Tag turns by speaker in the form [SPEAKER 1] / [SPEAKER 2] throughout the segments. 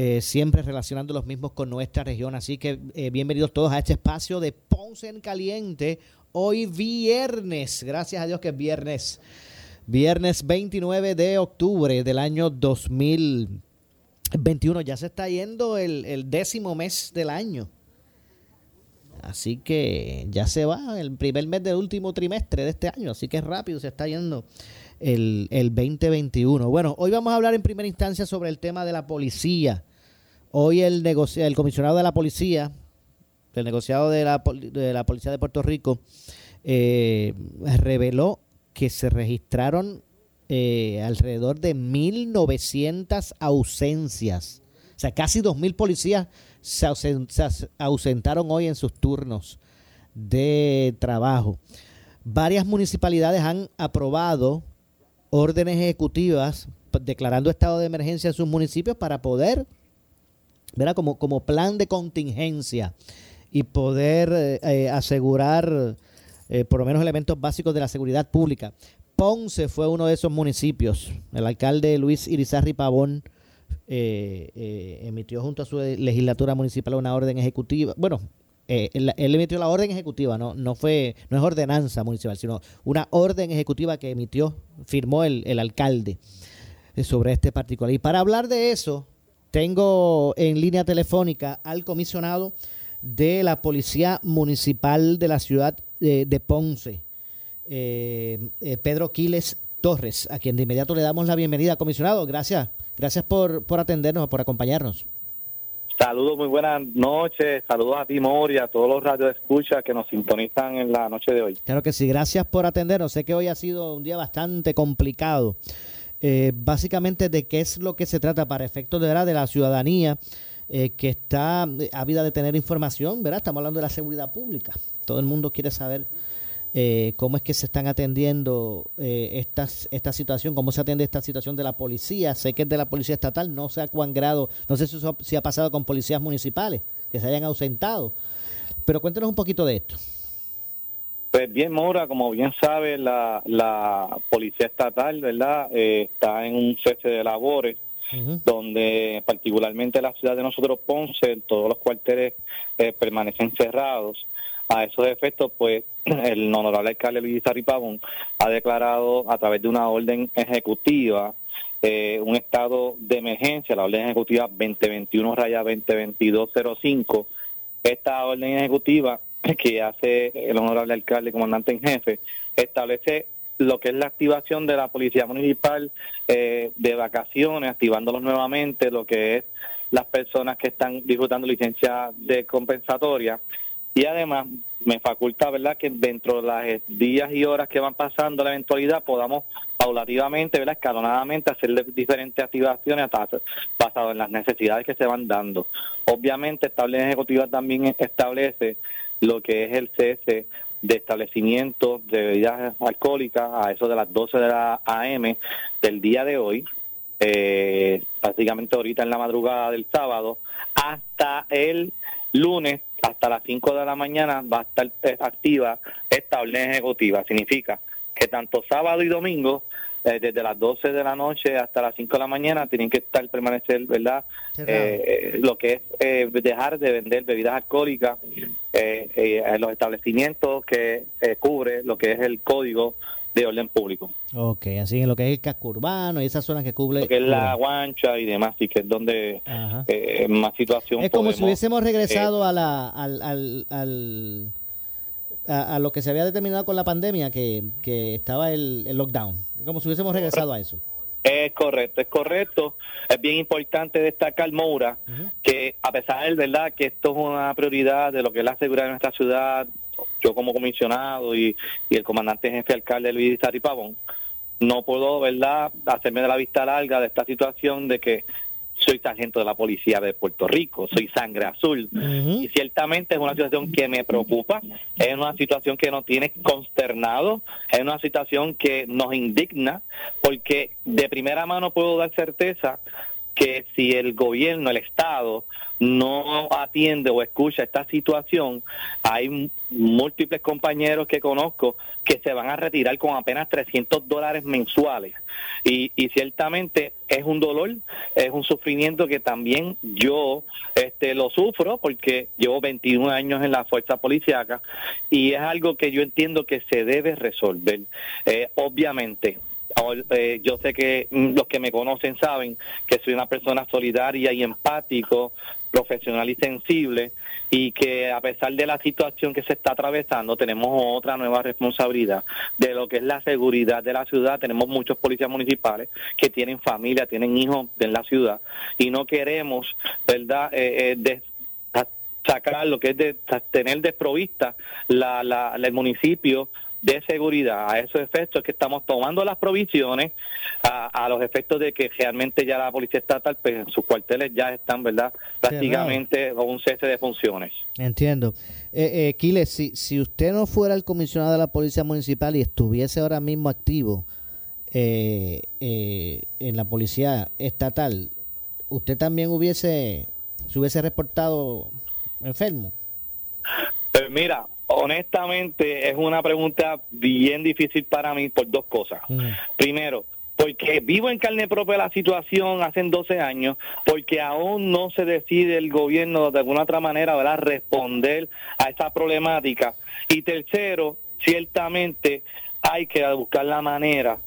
[SPEAKER 1] eh, siempre relacionando los mismos con nuestra región. Así que eh, bienvenidos todos a este espacio de Ponce en Caliente. Hoy viernes, gracias a Dios que es viernes Viernes 29 de octubre del año 2021. Ya se está yendo el, décimo mes del año. Así que ya se va el primer mes del último trimestre de este año. Así que rápido se está yendo el, el 2021. Bueno, hoy vamos a hablar en primera instancia sobre el tema de la policía. Hoy el, comisionado de la policía, el negociado de la, de la Policía de Puerto Rico, eh, reveló que se registraron eh, alrededor de 1.900 ausencias. O sea, casi 2.000 policías se, ausentaron hoy en sus turnos de trabajo. Varias municipalidades han aprobado órdenes ejecutivas declarando estado de emergencia en sus municipios para poder, ¿verdad? Como, como plan de contingencia y poder eh, eh, asegurar eh, por lo menos elementos básicos de la seguridad pública. Ponce fue uno de esos municipios. El alcalde Luis Irizarri Pavón emitió junto a su legislatura municipal una orden ejecutiva. Bueno, él, emitió la orden ejecutiva, no, no fue, no es ordenanza municipal, sino una orden ejecutiva que emitió, firmó el, el alcalde sobre este particular. Y para hablar de eso, tengo en línea telefónica al comisionado de la Policía Municipal de la ciudad de, Ponce, eh, eh, Pedro Quiles Torres, a quien de inmediato le damos la bienvenida, comisionado. Gracias, gracias por, por atendernos, por acompañarnos.
[SPEAKER 2] Saludos, muy buenas noches. Saludos a ti, Mori, a todos los radios de escucha que nos sintonizan en la noche de hoy.
[SPEAKER 1] Claro que sí, gracias por atendernos. Sé que hoy ha sido un día bastante complicado. Eh, básicamente, ¿de qué es lo que se trata para efectos de, de la ciudadanía que está ávida de tener información? ¿verdad? Estamos hablando de la seguridad pública. Todo el mundo quiere saber eh, cómo es que se están atendiendo eh, esta situación, cómo se atiende esta situación de la policía. Sé que es de la policía estatal, no sé a cuán grado, no sé si, si ha pasado con policías municipales que se hayan ausentado. Pero cuéntenos un poquito de esto.
[SPEAKER 2] Pues bien, Mora, como bien sabe, la, la policía estatal, ¿verdad? Eh, está en un cese de labores, donde particularmente la ciudad de nosotros, Ponce, todos los cuarteles permanecen cerrados. A esos efectos, pues el honorable alcalde Luis Pavón ha declarado a través de una orden ejecutiva eh, un estado de emergencia, la orden ejecutiva 2021 raya 202205. Esta orden ejecutiva que hace el honorable alcalde comandante en jefe establece lo que es la activación de la policía municipal eh, de vacaciones, activándolos nuevamente, lo que es las personas que están disfrutando licencia de compensatoria y además me faculta, ¿verdad?, que dentro de los días y horas que van pasando la eventualidad podamos paulativamente, ¿verdad?, escalonadamente hacer diferentes activaciones basado en las necesidades que se van dando. Obviamente, esta ley ejecutiva también establece lo que es el cese de establecimientos de bebidas alcohólicas a eso de las 12 de la AM del día de hoy, eh, prácticamente ahorita en la madrugada del sábado, hasta el lunes hasta las 5 de la mañana va a estar activa esta orden ejecutiva. Significa que tanto sábado y domingo, eh, desde las 12 de la noche hasta las 5 de la mañana, tienen que estar permanecer, ¿verdad? Eh, lo que es dejar de vender bebidas alcohólicas en los establecimientos que cubre lo que es el código de orden público.
[SPEAKER 1] Ok, así en lo que es el casco urbano y esas zonas que cubre.
[SPEAKER 2] Lo que es la guancha y demás, y que es donde eh, más situación.
[SPEAKER 1] Es como si hubiésemos regresado eh, a la, al, al, a, lo que se había determinado con la pandemia, que, que estaba el, lockdown, como si hubiésemos regresado a eso.
[SPEAKER 2] Es correcto, es correcto. Es bien importante destacar, Moura, que a pesar de verdad que esto es una prioridad de lo que es la seguridad de nuestra ciudad, yo como comisionado y, y el comandante jefe alcalde Luis Pavón, no puedo, ¿verdad?, hacerme de la vista larga de esta situación de que soy sargento de la policía de Puerto Rico, soy sangre azul. Y ciertamente es una situación que me preocupa, es una situación que nos tiene consternado, es una situación que nos indigna, porque de primera mano puedo dar certeza que si el gobierno, el Estado, no atiende o escucha esta situación, hay múltiples compañeros que conozco que se van a retirar con apenas 300 dólares mensuales. Y, y ciertamente es un dolor, es un sufrimiento que también yo este, lo sufro porque llevo 21 años en la fuerza policíaca y es algo que yo entiendo que se debe resolver. Eh, obviamente, eh, yo sé que mm, los que me conocen saben que soy una persona solidaria y empático, profesional y sensible y que a pesar de la situación que se está atravesando tenemos otra nueva responsabilidad de lo que es la seguridad de la ciudad. Tenemos muchos policías municipales que tienen familia, tienen hijos en la ciudad y no queremos, ¿verdad?, eh, eh sacar lo que es de tener desprovista la, la, el municipio de seguridad. A esos efectos que estamos tomando las provisiones a, los efectos de que realmente ya la policía estatal, pues en sus cuarteles ya están, ¿verdad? Prácticamente con un cese de funciones.
[SPEAKER 1] Entiendo. Eh, eh si, si usted no fuera el comisionado de la Policía Municipal y estuviese ahora mismo activo eh, eh, en la Policía Estatal, ¿usted también hubiese, se hubiese reportado enfermo?
[SPEAKER 2] Pues mira, honestamente es una pregunta bien difícil para mí por dos cosas. Primero, porque vivo en carne propia la situación hace 12 años, porque aún no se decide el gobierno de alguna otra manera ¿verdad? responder a esa problemática. Y tercero, ciertamente hay que buscar la manera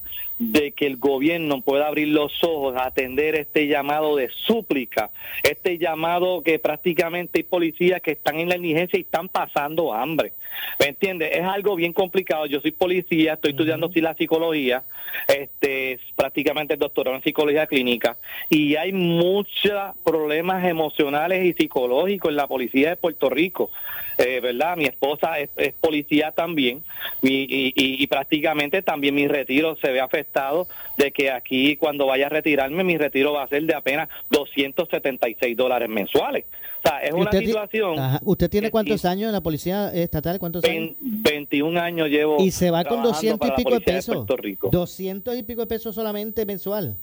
[SPEAKER 2] de que el gobierno pueda abrir los ojos a atender este llamado de súplica, este llamado que prácticamente hay policías que están en la indigencia y están pasando hambre. ¿Me entiendes? Es algo bien complicado. Yo soy policía, estoy estudiando la psicología, este, prácticamente doctorado en psicología clínica, y hay muchos problemas emocionales y psicológicos en la policía de Puerto Rico. Eh, ¿verdad? Mi esposa es, policía también y, y, prácticamente también mi retiro se ve afectado de que aquí cuando vaya a retirarme mi retiro va a ser de apenas 276 dólares mensuales. O sea, es una situación...
[SPEAKER 1] ¿Usted tiene cuántos años en la policía estatal? ¿Cuántos años?
[SPEAKER 2] 21 años llevo...
[SPEAKER 1] Y se va con 200 y pico de pesos. 200 y pico de pesos solamente mensual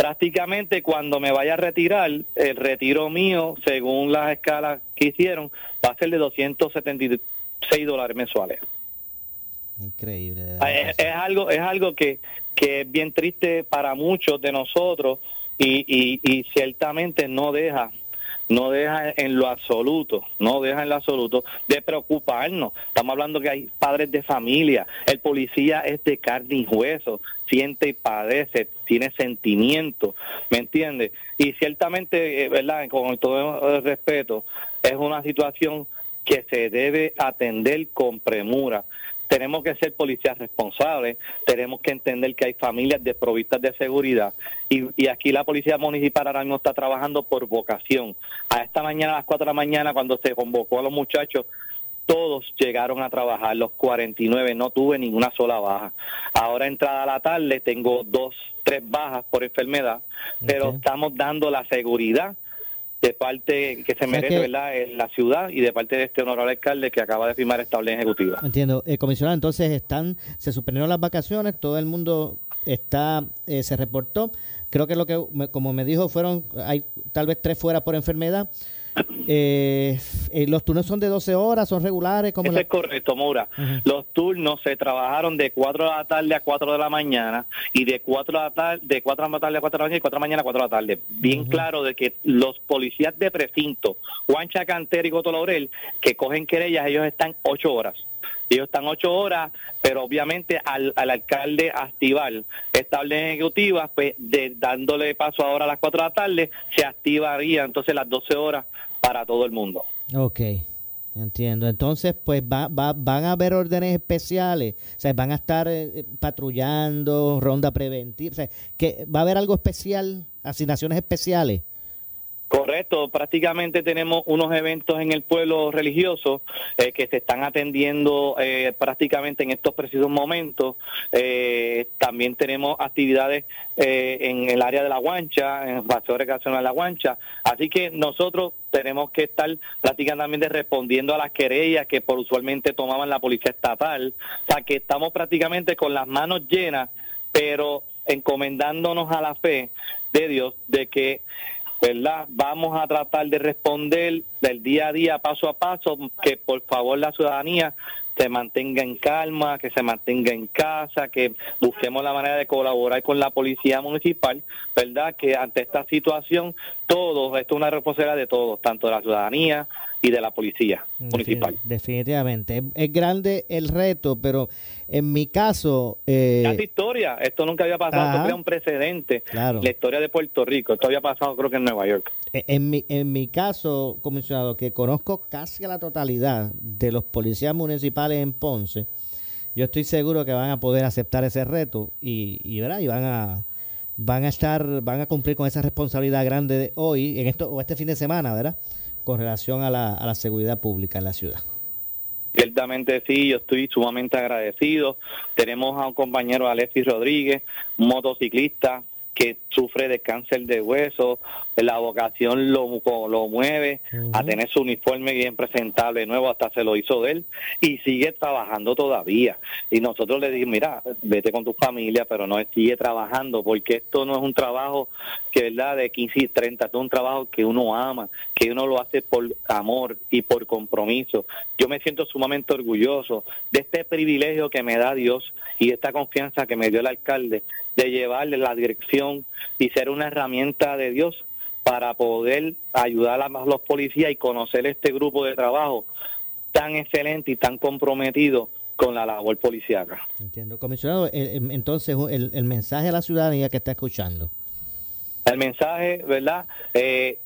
[SPEAKER 2] prácticamente cuando me vaya a retirar, el retiro mío, según las escalas que hicieron, va a ser de 276 dólares mensuales.
[SPEAKER 1] Increíble.
[SPEAKER 2] Ah, es, algo, es algo que, que es bien triste para muchos de nosotros y, y, y ciertamente no deja no deja en lo absoluto, no deja en lo absoluto de preocuparnos. Estamos hablando que hay padres de familia, el policía es de carne y hueso, siente y padece, tiene sentimiento, ¿me entiendes? Y ciertamente, eh, ¿verdad? Con todo el respeto, es una situación que se debe atender con premura tenemos que ser policías responsables, tenemos que entender que hay familias desprovistas de seguridad y, y, aquí la policía municipal ahora mismo está trabajando por vocación. A esta mañana, a las 4 de la mañana, cuando se convocó a los muchachos, todos llegaron a trabajar, los 49, no tuve ninguna sola baja. Ahora entrada a la tarde tengo dos, tres bajas por enfermedad, pero estamos dando la seguridad de parte que se merece ¿verdad? en la ciudad y de parte de este honorable alcalde que acaba de firmar esta orden ejecutiva.
[SPEAKER 1] Entiendo. Eh, comisionado, entonces están se suspendieron las vacaciones, todo el mundo está eh, se reportó. Creo que lo que, como me dijo, fueron, hay tal vez tres fuera por enfermedad. Eh, eh, ¿Los turnos son de 12 horas? ¿Son regulares?
[SPEAKER 2] Eso es correcto, Maura. Los turnos se trabajaron de 4 de la tarde a 4 de la mañana y de 4 de la tarde, de 4 de la tarde a 4 de la mañana y 4 de la mañana a 4 de la tarde. Bien claro de que los policías de precinto, Juan Chacantero y Coto Laurel, que cogen querellas, ellos están 8 horas. Ellos están ocho horas, pero obviamente al, al alcalde activar esta orden ejecutiva, pues de, dándole paso ahora a las cuatro de la tarde, se activaría entonces las 12 horas para todo el mundo.
[SPEAKER 1] Ok. Entiendo. Entonces, pues va, va, van a haber órdenes especiales. O sea, van a estar eh, patrullando, ronda preventiva. O sea, que va a haber algo especial, asignaciones especiales.
[SPEAKER 2] Correcto, prácticamente tenemos unos eventos en el pueblo religioso eh, que se están atendiendo eh, prácticamente en estos precisos momentos. Eh, también tenemos actividades en el área de la guancha, en el paseo de la guancha. Así que nosotros tenemos que estar prácticamente respondiendo a las querellas que por usualmente tomaban la policía estatal. O sea que estamos prácticamente con las manos llenas, pero encomendándonos a la fe de Dios de que ¿verdad? Vamos a tratar de responder del día a día, paso a paso, que por favor la ciudadanía se mantenga en calma, que se mantenga en casa, que busquemos la manera de colaborar con la policía municipal, ¿verdad? Que ante esta situación, todos, esto es una responsabilidad de todos, tanto de la ciudadanía y de la policía municipal.
[SPEAKER 1] Definitivamente. Es, grande el reto, pero en mi caso...
[SPEAKER 2] Eh... Es historia, esto nunca había pasado, esto crea un precedente. La historia de Puerto Rico, esto había pasado creo que en Nueva York.
[SPEAKER 1] E, en mi, en mi caso, comisionado, que conozco casi a la totalidad de los policías municipales en Ponce, yo estoy seguro que van a poder aceptar ese reto y, y, ¿verdad? y van a van a estar van a cumplir con esa responsabilidad grande de hoy en esto o este fin de semana, ¿verdad? con relación a la, a la seguridad pública en la ciudad.
[SPEAKER 2] Ciertamente sí, yo estoy sumamente agradecido. Tenemos a un compañero, Alexis Rodríguez, motociclista, que sufre de cáncer de hueso, la vocación lo, lo mueve a tener su uniforme bien presentable nuevo, hasta se lo hizo de él, y sigue trabajando todavía. Y nosotros le dijimos, mira, vete con tu familia, pero no sigue trabajando, porque esto no es un trabajo que, ¿verdad?, de 15 y 30, es un trabajo que uno ama, que uno lo hace por amor y por compromiso. Yo me siento sumamente orgulloso de este privilegio que me da Dios y esta confianza que me dio el alcalde de llevarle la dirección y ser una herramienta de Dios para poder ayudar a los policías y conocer este grupo de trabajo tan excelente y tan comprometido con la labor policíaca.
[SPEAKER 1] Entiendo. Comisionado, entonces el, el mensaje a la ciudadanía que está escuchando.
[SPEAKER 2] El mensaje, ¿verdad? Eh,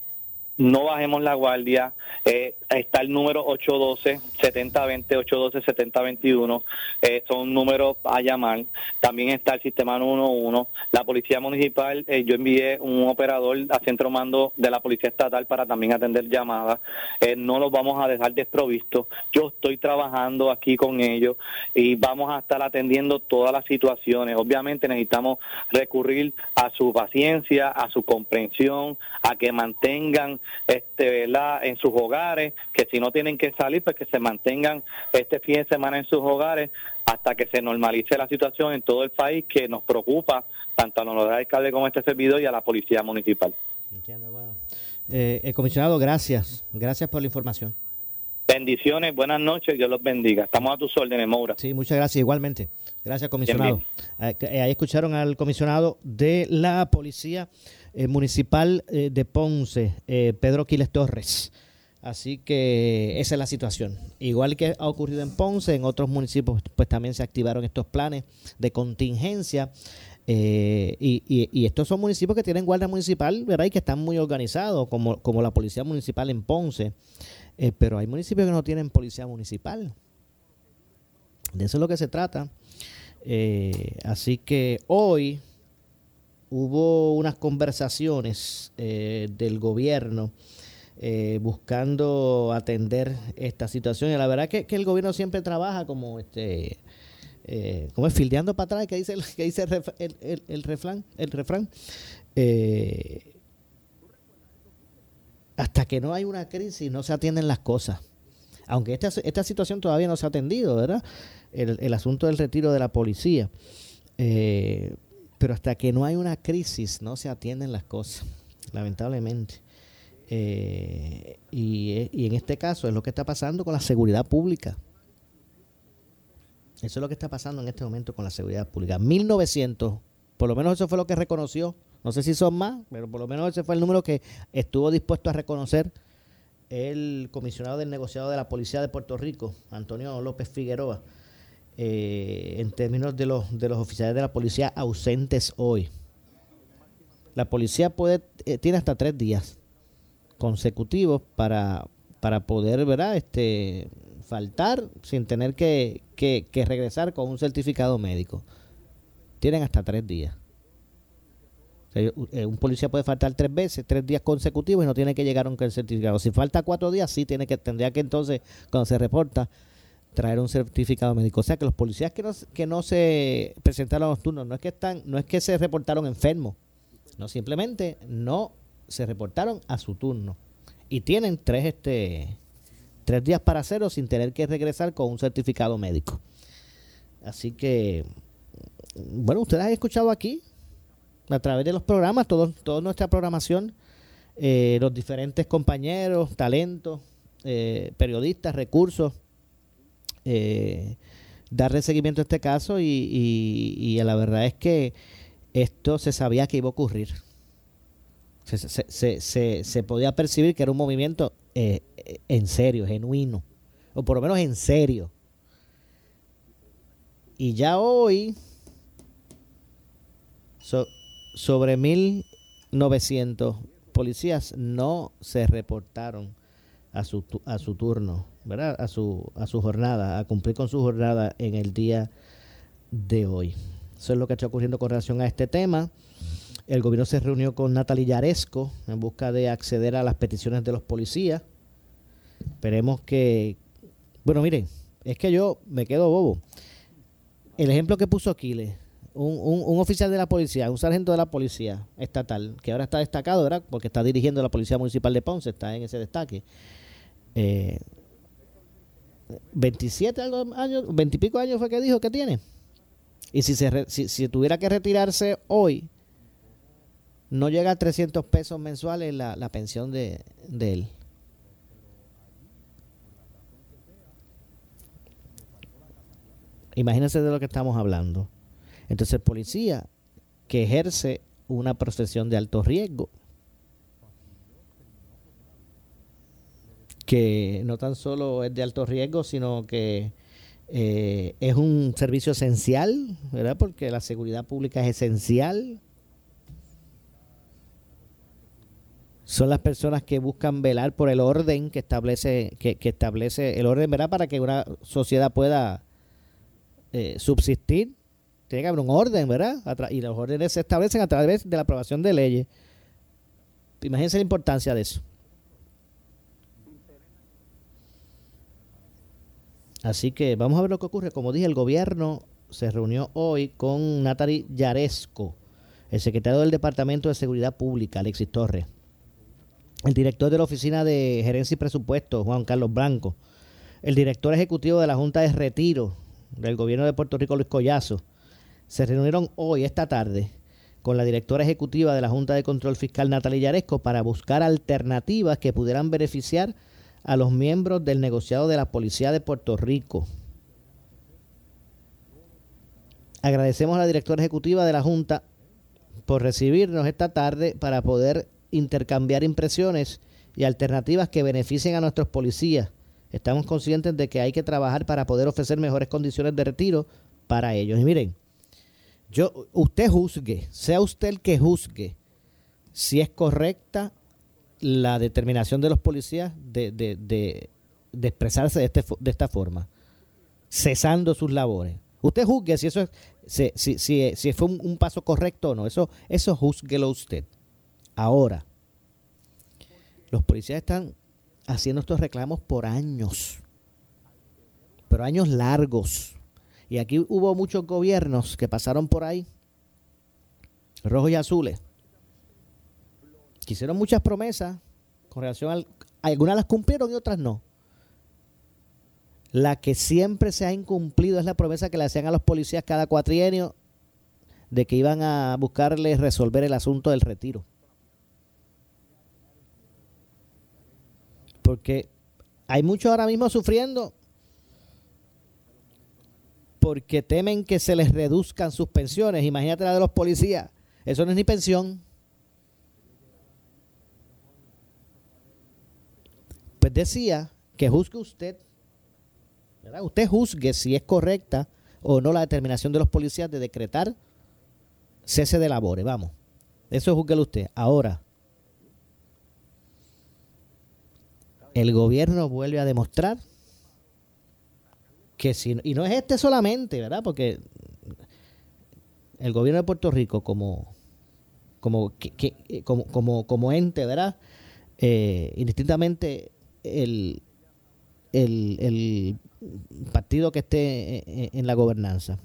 [SPEAKER 2] no bajemos la guardia. Eh, está el número 812-7020, 812-7021, eh, son números a llamar. También está el sistema 11. La Policía Municipal, eh, yo envié un operador a centro mando de la Policía Estatal para también atender llamadas. Eh, no los vamos a dejar desprovistos. Yo estoy trabajando aquí con ellos y vamos a estar atendiendo todas las situaciones. Obviamente necesitamos recurrir a su paciencia, a su comprensión, a que mantengan este, en sus hogares, que si no tienen que salir, pues que se mantengan este fin de semana en sus hogares hasta que se normalice la situación en todo el país que nos preocupa tanto a los alcaldes como a este servidor y a la policía municipal.
[SPEAKER 1] Entiendo, bueno. Eh, comisionado, gracias. Gracias por la información.
[SPEAKER 2] Bendiciones, buenas noches, Dios los bendiga. Estamos a tus órdenes, Moura.
[SPEAKER 1] Sí, muchas gracias, igualmente. Gracias, comisionado. Eh, eh, ahí escucharon al comisionado de la Policía eh, Municipal de Ponce, Pedro Quiles Torres. Así que esa es la situación. Igual que ha ocurrido en Ponce, en otros municipios pues también se activaron estos planes de contingencia. y, estos son municipios que tienen guardia municipal, ¿verdad? Y que están muy organizados, como, como la Policía Municipal en Ponce. Eh, pero hay municipios que no tienen policía municipal. De eso es lo que se trata. Eh, así que hoy hubo unas conversaciones eh, del gobierno buscando atender esta situación. Y la verdad que, que el gobierno siempre trabaja como este como es fildeando para atrás, que dice, que dice el, refrán. El refrán hasta que no hay una crisis no se atienden las cosas. Aunque esta, esta situación todavía no se ha atendido, ¿verdad? El, asunto del retiro de la policía. Eh, pero hasta que no hay una crisis no se atienden las cosas, lamentablemente. Eh, y, y, en este caso es lo que está pasando con la seguridad pública. Eso es lo que está pasando en este momento con la seguridad pública. 1900, por lo menos eso fue lo que reconoció no sé si son más, pero por lo menos ese fue el número que estuvo dispuesto a reconocer el comisionado del negociado de la Policía de Puerto Rico, Antonio López Figueroa, eh, en términos de los, de los oficiales de la policía ausentes hoy. La policía puede eh, tiene hasta tres días consecutivos para, para poder, ¿verdad? Este, faltar sin tener que, que, regresar con un certificado médico. Tienen hasta tres días. Eh, un policía puede faltar tres veces, tres días consecutivos y no tiene que llegar con el certificado. Si falta cuatro días, sí tiene que, tendría que entonces, cuando se reporta, traer un certificado médico. O sea que los policías que no, que no se presentaron a los turnos, no es que están, no es que se reportaron enfermos, no simplemente no se reportaron a su turno. Y tienen tres, este, tres días para hacerlo sin tener que regresar con un certificado médico. Así que, bueno, ustedes han escuchado aquí a través de los programas, todo, toda nuestra programación, eh, los diferentes compañeros, talentos, eh, periodistas, recursos, eh, darle seguimiento a este caso y, y, la verdad es que esto se sabía que iba a ocurrir. Se, se, se, se podía percibir que era un movimiento en serio, genuino, o por lo menos en serio. Y ya hoy, sobre 1.900 policías no se reportaron a su, a su turno, ¿verdad? A su, a su jornada, a cumplir con su jornada en el día de hoy. Eso es lo que está ocurriendo con relación a este tema. El gobierno se reunió con Natalie Yaresco en busca de acceder a las peticiones de los policías. Esperemos que... Bueno, miren, es que yo me quedo bobo. El ejemplo que puso Aquiles, un, oficial de la policía, un sargento de la policía estatal, que ahora está destacado, ¿verdad? Porque está dirigiendo la Policía Municipal de Ponce, está en ese destaque. Eh, 27 años, 20 y pico años fue que dijo que tiene. Y si, se si, tuviera que retirarse hoy, no llega a 300 pesos mensuales la, la pensión de, de él. Imagínense de lo que estamos hablando. Entonces el policía que ejerce una profesión de alto riesgo, que no tan solo es de alto riesgo, sino que eh, es un servicio esencial, ¿verdad? Porque la seguridad pública es esencial. Son las personas que buscan velar por el orden que establece, que, establece el orden, ¿verdad? Para que una sociedad pueda eh, subsistir tiene que haber un orden, ¿verdad? Y los órdenes se establecen a través de la aprobación de leyes. Imagínense la importancia de eso. Así que vamos a ver lo que ocurre. Como dije, el gobierno se reunió hoy con Natari Yaresco, el secretario del Departamento de Seguridad Pública, Alexis Torres, el director de la Oficina de Gerencia y Presupuesto, Juan Carlos Blanco, el director ejecutivo de la Junta de Retiro del gobierno de Puerto Rico, Luis Collazo, se reunieron hoy, esta tarde, con la directora ejecutiva de la Junta de Control Fiscal, Natalia Yaresco, para buscar alternativas que pudieran beneficiar a los miembros del negociado de la Policía de Puerto Rico. Agradecemos a la directora ejecutiva de la Junta por recibirnos esta tarde para poder intercambiar impresiones y alternativas que beneficien a nuestros policías. Estamos conscientes de que hay que trabajar para poder ofrecer mejores condiciones de retiro para ellos. Y miren, yo, usted juzgue, sea usted el que juzgue si es correcta la determinación de los policías de, de, de, expresarse de, este, de esta forma, cesando sus labores. Usted juzgue si eso es, si, si, si, si fue un, paso correcto o no. Eso, eso juzguelo usted. Ahora, los policías están haciendo estos reclamos por años, pero años largos. Y aquí hubo muchos gobiernos que pasaron por ahí, rojos y azules, hicieron muchas promesas con relación al... Algunas las cumplieron y otras no. La que siempre se ha incumplido es la promesa que le hacían a los policías cada cuatrienio de que iban a buscarles resolver el asunto del retiro. Porque hay muchos ahora mismo sufriendo porque temen que se les reduzcan sus pensiones. Imagínate la de los policías. Eso no es ni pensión. Pues decía que juzgue usted, ¿verdad? Usted juzgue si es correcta o no la determinación de los policías de decretar cese de labores. Vamos. Eso juzguelo usted. Ahora, el gobierno vuelve a demostrar que si, y no es este solamente, ¿verdad? Porque el gobierno de Puerto Rico como como como, como, como ente, ¿verdad? Eh, indistintamente el, el, el partido que esté en la gobernanza.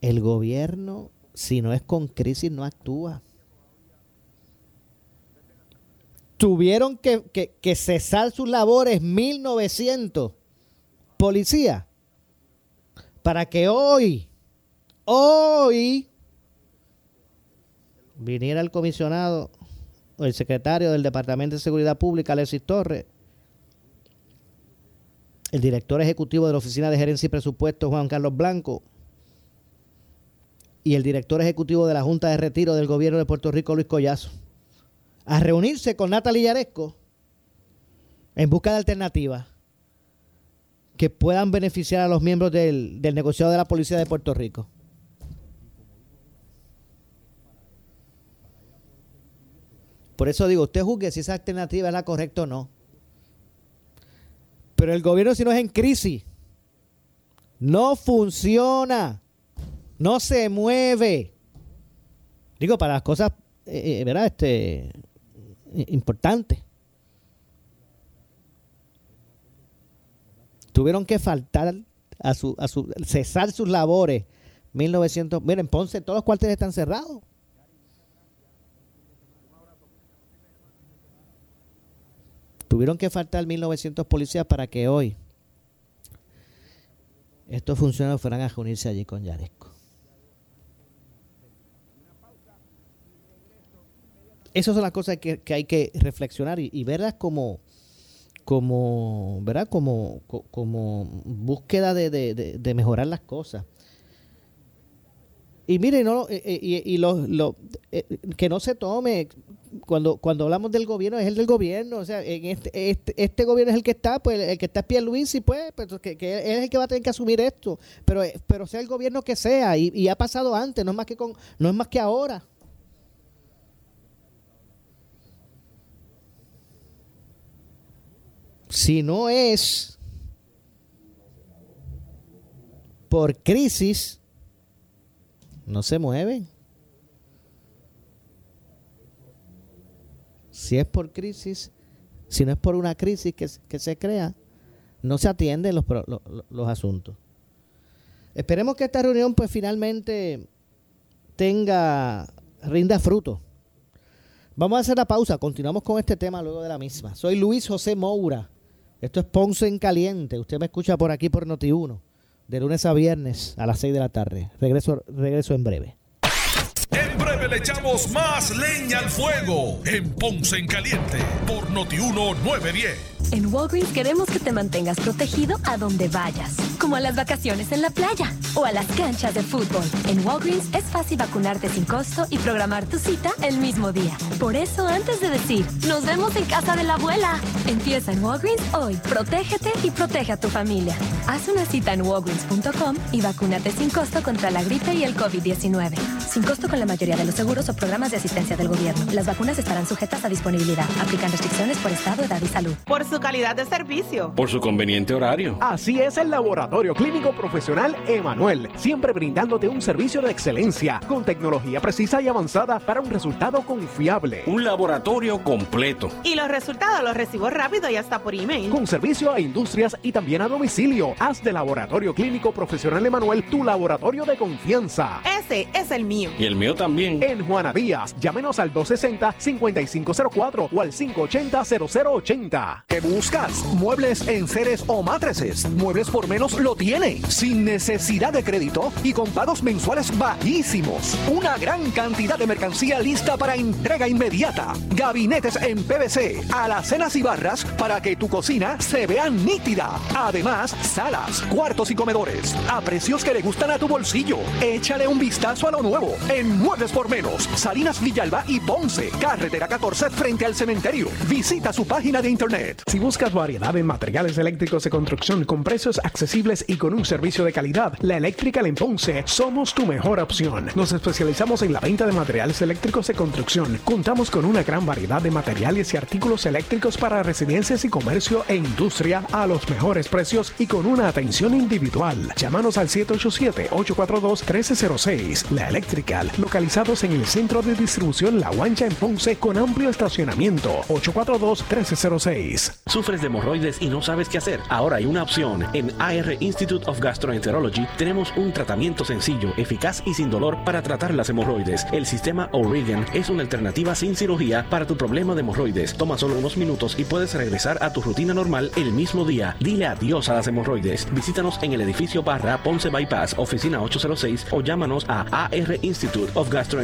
[SPEAKER 1] El gobierno, si no es con crisis, no actúa. Tuvieron que, que, cesar sus labores 1900 policías para que hoy, hoy, viniera el comisionado el secretario del Departamento de Seguridad Pública, Alexis Torres, el director ejecutivo de la Oficina de Gerencia y Presupuesto, Juan Carlos Blanco, y el director ejecutivo de la Junta de Retiro del Gobierno de Puerto Rico, Luis Collazo, a reunirse con Natalia Yaresco en busca de alternativas que puedan beneficiar a los miembros del, del negociado de la Policía de Puerto Rico. Por eso digo, usted juzgue si esa alternativa es la correcta o no. Pero el gobierno si no es en crisis, no funciona, no se mueve. Digo, para las cosas, eh, eh, ¿verdad? Este, importantes. Tuvieron que faltar a su, a su cesar sus labores. 1900, miren, Ponce, todos los cuarteles están cerrados. Tuvieron que faltar 1.900 policías para que hoy estos funcionarios fueran a reunirse allí con Yaresco. Esas son las cosas que, hay que reflexionar y, verlas como, como, ¿verdad? Como búsqueda de, mejorar las cosas. Y mire, no, eh, eh, y, lo, eh, que no se tome cuando, cuando hablamos del gobierno, es el del gobierno. O sea, en este, este, este gobierno es el que está, pues el que está es Pierluisi, pues, pues que, que, es el que va a tener que asumir esto. Pero, pero sea el gobierno que sea, y, ha pasado antes, no es más que con, no es más que ahora. Si no es por crisis, no se mueven. si es por crisis, si no es por una crisis que, se crea, no se atienden los, los, asuntos. Esperemos que esta reunión pues finalmente tenga, rinda fruto. Vamos a hacer la pausa, continuamos con este tema luego de la misma. Soy Luis José Moura, esto es Ponce en Caliente, usted me escucha por aquí por Noti1, de lunes a viernes a las 6 de la tarde. Regreso, regreso en breve
[SPEAKER 3] le echamos más leña al fuego en Ponce en Caliente por Notiuno 910.
[SPEAKER 4] En Walgreens queremos que te mantengas protegido a donde vayas, como a las vacaciones en la playa o a las canchas de fútbol. En Walgreens es fácil vacunarte sin costo y programar tu cita el mismo día. Por eso, antes de decir, nos vemos en casa de la abuela, empieza en Walgreens hoy. Protégete y protege a tu familia. Haz una cita en walgreens.com y vacúnate sin costo contra la gripe y el COVID-19. Sin costo con la mayoría de los seguros o programas de asistencia del gobierno. Las vacunas estarán sujetas a disponibilidad. Aplican restricciones por estado, edad y salud.
[SPEAKER 5] Por su calidad de servicio.
[SPEAKER 6] Por su conveniente horario.
[SPEAKER 7] Así es el Laboratorio Clínico Profesional Emanuel, siempre brindándote un servicio de excelencia, con tecnología precisa y avanzada para un resultado confiable.
[SPEAKER 6] Un laboratorio completo.
[SPEAKER 5] Y los resultados los recibo rápido y hasta por email.
[SPEAKER 7] Con servicio a industrias y también a domicilio. Haz de Laboratorio Clínico Profesional Emanuel tu laboratorio de confianza.
[SPEAKER 5] Ese es el mío.
[SPEAKER 6] Y el mío también.
[SPEAKER 7] En Juana Díaz, llámenos al 260-5504 o al 580-0080 buscas? Muebles en seres o matrices. Muebles por menos lo tiene. Sin necesidad de crédito y con pagos mensuales bajísimos. Una gran cantidad de mercancía lista para entrega inmediata. Gabinetes en PVC, alacenas y barras para que tu cocina se vea nítida. Además, salas, cuartos y comedores a precios que le gustan a tu bolsillo. Échale un vistazo a lo nuevo en Muebles por Salinas Villalba y Ponce. Carretera 14 frente al cementerio. Visita su página de internet.
[SPEAKER 8] Si buscas variedad en materiales eléctricos de construcción con precios accesibles y con un servicio de calidad, la Electrical en Ponce somos tu mejor opción. Nos especializamos en la venta de materiales eléctricos de construcción. Contamos con una gran variedad de materiales y artículos eléctricos para residencias y comercio e industria a los mejores precios y con una atención individual. Llámanos al 787-842-1306. La Electrical, localizados en el centro de distribución La Guancha en Ponce con amplio estacionamiento. 842-1306.
[SPEAKER 6] ¿Sufres de hemorroides y no sabes qué hacer? Ahora hay una opción. En AR Institute of Gastroenterology tenemos un tratamiento sencillo, eficaz y sin dolor para tratar las hemorroides. El sistema O'Regan es una alternativa sin cirugía para tu problema de hemorroides. Toma solo unos minutos y puedes regresar a tu rutina normal el mismo día. Dile adiós a las hemorroides. Visítanos en el edificio Barra Ponce Bypass, oficina 806 o llámanos a AR Institute of Gastroenterology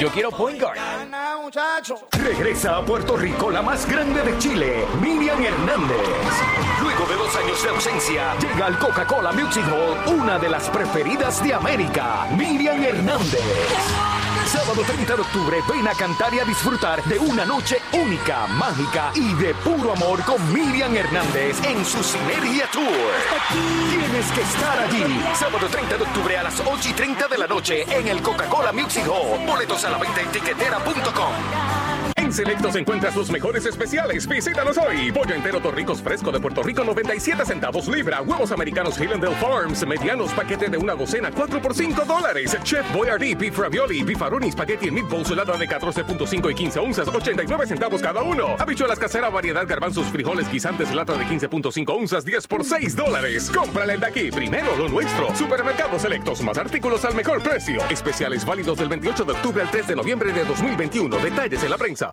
[SPEAKER 9] Yo quiero
[SPEAKER 7] point guard. Regresa a Puerto Rico la más grande de Chile, Miriam Hernández. Luego de dos años de ausencia, llega al Coca-Cola Music Hall una de las preferidas de América, Miriam Hernández. Sábado 30 de octubre, ven a cantar y a disfrutar de una noche única, mágica y de puro amor con Miriam Hernández en su Sinergia Tour. Tienes que estar allí. Sábado 30 de octubre a las 8 y 30 de la noche en el Coca-Cola Music Hall. Boletos a la venta en tiquetera.com.
[SPEAKER 10] Selectos encuentra sus mejores especiales. Visítanos hoy. Pollo entero Torricos fresco de Puerto Rico, 97 centavos libra. Huevos americanos Hillendale Farms, medianos paquete de una docena, 4 por 5 dólares. Chef Boyardee, beef ravioli, bifaroni, spaghetti en meatballs, lata de 14.5 y 15 onzas, 89 centavos cada uno. Habichuelas casera, variedad, garbanzos, frijoles, guisantes, lata de 15.5 onzas, 10 por 6 dólares. Cómprale de aquí, primero lo nuestro. Supermercados Selectos, más artículos al mejor precio. Especiales válidos del 28 de octubre al 3 de noviembre de 2021. Detalles en la prensa.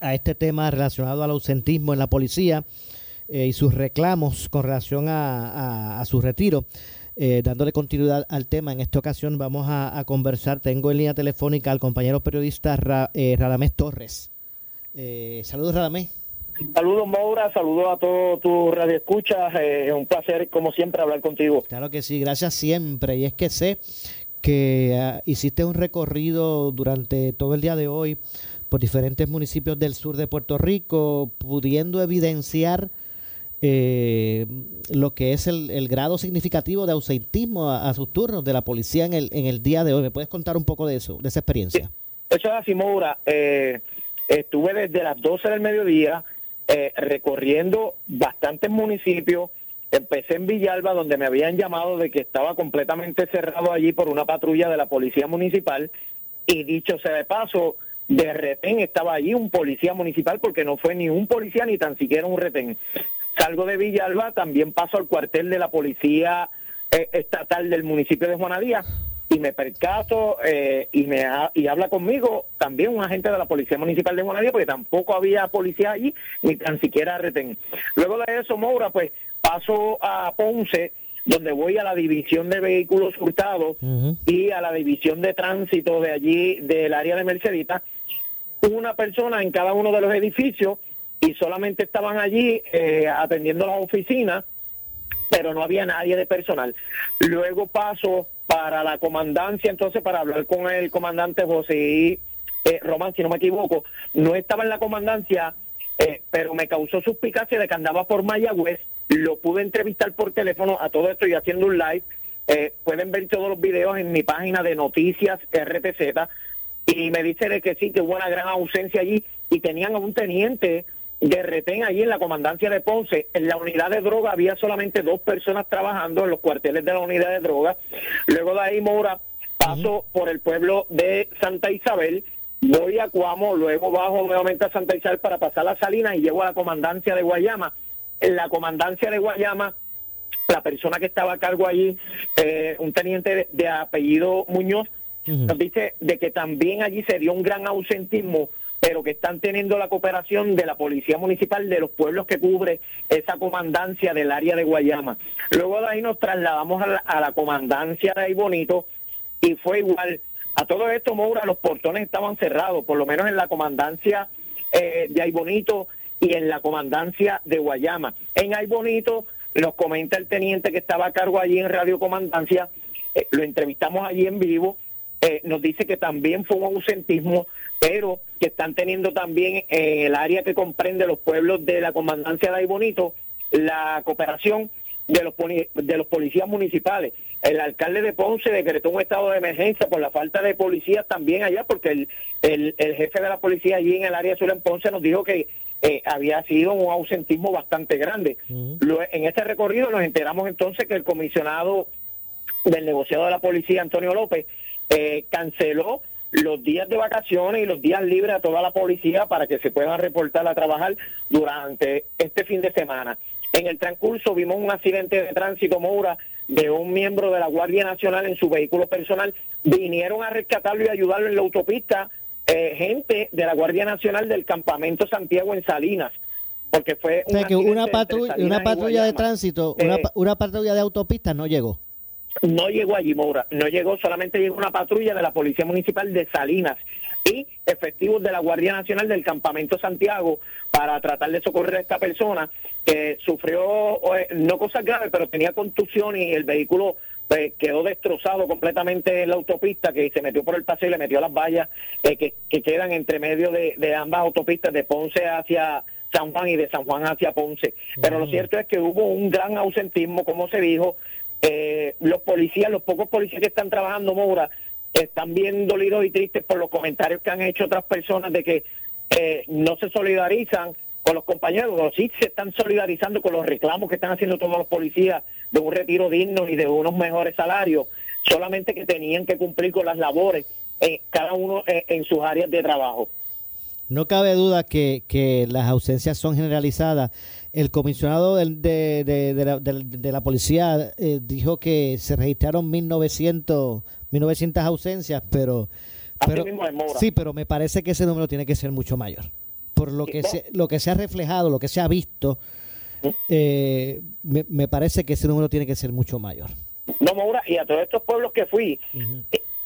[SPEAKER 1] a este tema relacionado al ausentismo en la policía eh, y sus reclamos con relación a, a- a su retiro. eh, dándole continuidad al tema, en esta ocasión vamos a, conversar. Tengo en línea telefónica al compañero periodista eh, Radamés Torres. Eh, saludos, Radamés.
[SPEAKER 11] Saludos, Maura. Saludos a todos tus radioescuchas. Es un placer, como siempre, hablar contigo.
[SPEAKER 1] Claro que sí, gracias siempre. Y es que sé que ah, hiciste un recorrido durante todo el día de hoy por diferentes municipios del sur de Puerto Rico, pudiendo evidenciar eh, lo que es el, grado significativo de ausentismo a, sus turnos de la policía en el, en el día de hoy. ¿Me puedes contar un poco de eso, de esa experiencia?
[SPEAKER 11] eso es así. Eh, estuve desde las 12 del mediodía eh, recorriendo bastantes municipios. Empecé en Villalba, donde me habían llamado de que estaba completamente cerrado allí por una patrulla de la policía municipal. Y dicho sea de paso, de retén estaba allí un policía municipal porque no fue ni un policía ni tan siquiera un retén. Salgo de Villalba, también paso al cuartel de la policía eh, estatal del municipio de Juanadía y me percato eh, y me y habla conmigo también un agente de la policía municipal de Juanadía porque tampoco había policía allí ni tan siquiera retén. Luego de eso, Moura, pues paso a Ponce donde voy a la división de vehículos hurtados y a la división de tránsito de allí del área de Mercedita una persona en cada uno de los edificios y solamente estaban allí eh, atendiendo las oficinas, pero no había nadie de personal. Luego paso para la comandancia, entonces para hablar con el comandante José eh, Román, si no me equivoco, no estaba en la comandancia, eh, pero me causó suspicacia de que andaba por Mayagüez, lo pude entrevistar por teléfono, a todo esto y haciendo un live, eh, pueden ver todos los videos en mi página de noticias RTZ, y me dice de que sí, que hubo una gran ausencia allí y tenían a un teniente de retén allí en la comandancia de Ponce. En la unidad de droga había solamente dos personas trabajando en los cuarteles de la unidad de droga. Luego de ahí, Mora, paso por el pueblo de Santa Isabel, voy a Cuamo, luego bajo nuevamente a Santa Isabel para pasar la Salina y llego a la comandancia de Guayama. En la comandancia de Guayama, la persona que estaba a cargo allí, eh, un teniente de apellido Muñoz, nos dice de que también allí se dio un gran ausentismo, pero que están teniendo la cooperación de la Policía Municipal de los pueblos que cubre esa comandancia del área de Guayama. Luego de ahí nos trasladamos a la, comandancia de Ay Bonito y fue igual. A todo esto, Moura, los portones estaban cerrados, por lo menos en la comandancia eh, de Bonito y en la comandancia de Guayama. En Ay Bonito nos comenta el teniente que estaba a cargo allí en Radio Comandancia, eh, lo entrevistamos allí en vivo, eh, nos dice que también fue un ausentismo, pero que están teniendo también en el área que comprende los pueblos de la comandancia de Bonito la cooperación de los, de los policías municipales. El alcalde de Ponce decretó un estado de emergencia por la falta de policías también allá, porque el, el, jefe de la policía allí en el área sur en Ponce nos dijo que eh, había sido un ausentismo bastante grande. en este recorrido nos enteramos entonces que el comisionado del negociado de la policía, Antonio López, eh, canceló los días de vacaciones y los días libres a toda la policía para que se puedan reportar a trabajar durante este fin de semana. En el transcurso vimos un accidente de tránsito, Moura, de un miembro de la Guardia Nacional en su vehículo personal. Vinieron a rescatarlo y ayudarlo en la autopista eh, gente de la Guardia Nacional del Campamento Santiago en Salinas. Porque fue
[SPEAKER 1] una, patrulla, una patrulla de tránsito, una, eh, una patrulla de autopista no llegó.
[SPEAKER 11] No llegó allí, Moura. No llegó, solamente llegó una patrulla de la Policía Municipal de Salinas y efectivos de la Guardia Nacional del Campamento Santiago para tratar de socorrer a esta persona que sufrió eh, no cosas graves, pero tenía contusión y el vehículo pues, quedó destrozado completamente en la autopista, que se metió por el paseo y le metió las vallas eh, que, quedan entre medio de, ambas autopistas, de Ponce hacia San Juan y de San Juan hacia Ponce. Pero lo cierto es que hubo un gran ausentismo, como se dijo, eh, los policías, los pocos policías que están trabajando, Moura, están bien dolidos y tristes por los comentarios que han hecho otras personas de que eh, no se solidarizan con los compañeros, o sí se están solidarizando con los reclamos que están haciendo todos los policías de un retiro digno y de unos mejores salarios, solamente que tenían que cumplir con las labores, eh, cada uno en sus áreas de trabajo.
[SPEAKER 1] No cabe duda que, que las ausencias son generalizadas el comisionado de, de, la, policía eh, dijo que se registraron 1900, 1900 ausencias, pero, pero sí, pero me parece que ese número tiene que ser mucho mayor. Por lo que, se, lo que se ha reflejado, lo que se ha visto, eh, me, parece que ese número tiene que ser mucho mayor.
[SPEAKER 11] No, Maura, y a todos estos pueblos que fui,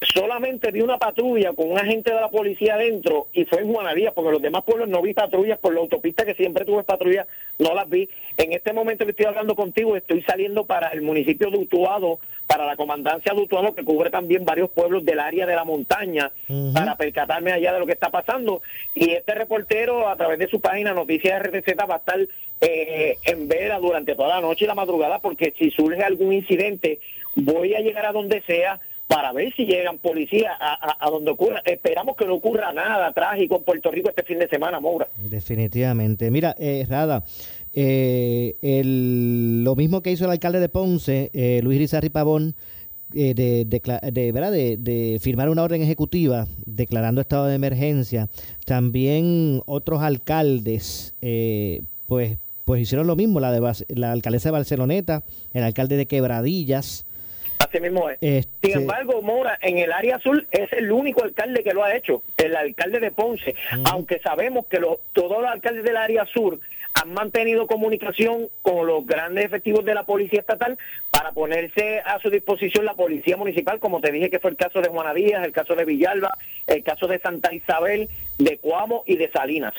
[SPEAKER 11] solamente vi una patrulla con un agente de la policía adentro y fue en Juanadía, porque en los demás pueblos no vi patrullas por la autopista que siempre tuve patrullas, no las vi. En este momento que estoy hablando contigo, estoy saliendo para el municipio de Utuado, para la comandancia de Utuado, que cubre también varios pueblos del área de la montaña, para percatarme allá de lo que está pasando. Y este reportero, a través de su página Noticias RTZ, va a estar eh, en vela durante toda la noche y la madrugada, porque si surge algún incidente, voy a llegar a donde sea para ver si llegan policías a, a, donde ocurra. Esperamos que no ocurra nada trágico en Puerto Rico este fin de semana, Moura.
[SPEAKER 1] Definitivamente. Mira, eh, Rada, eh, lo mismo que hizo el alcalde de Ponce, eh, Luis Rizarri Pavón, eh, de, de, ¿verdad? De, de, firmar una orden ejecutiva declarando estado de emergencia. También otros alcaldes, eh, pues, pues hicieron lo mismo, la, de, la alcaldesa de Barceloneta, el alcalde de Quebradillas,
[SPEAKER 11] Así mismo es. Este Sin embargo, Mora, en el área azul es el único alcalde que lo ha hecho, el alcalde de Ponce, aunque sabemos que todos los alcaldes del área sur han mantenido comunicación con los grandes efectivos de la policía estatal para ponerse a su disposición la policía municipal, como te dije que fue el caso de Juana Díaz, el caso de Villalba, el caso de Santa Isabel, de Cuamo y de Salinas.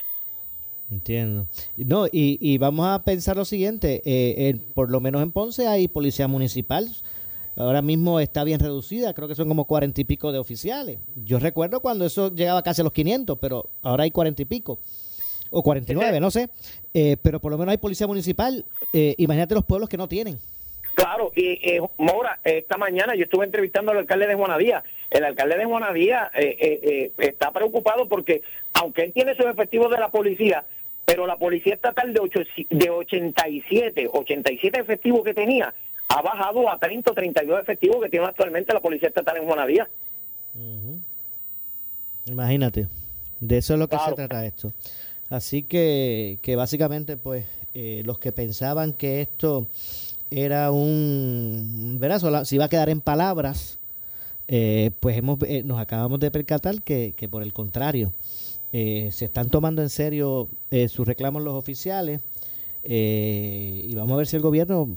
[SPEAKER 1] Entiendo. No, y, y vamos a pensar lo siguiente, eh, por lo menos en Ponce hay policía municipal, ahora mismo está bien reducida, creo que son como cuarenta y pico de oficiales. Yo recuerdo cuando eso llegaba casi a los 500, pero ahora hay cuarenta y pico, o 49, no sé, eh, pero por lo menos hay policía municipal. Eh, imagínate los pueblos que no tienen.
[SPEAKER 11] Claro, y eh, Mora, esta mañana yo estuve entrevistando al alcalde de Juanadía. El alcalde de Juanadía eh, está preocupado porque, aunque él tiene sus efectivos de la policía, pero la policía estatal de, ocho, de 87, 87 efectivos que tenía, ha bajado a 30 o 32 efectivos que tiene actualmente la Policía Estatal en Juanadía.
[SPEAKER 1] Imagínate, de eso es lo que se trata esto. Así que, que básicamente, pues, eh, los que pensaban que esto era un, verás, si iba a quedar en palabras, eh, pues hemos, eh, nos acabamos de percatar que, que por el contrario, se están tomando en serio sus reclamos los oficiales y vamos a ver si el gobierno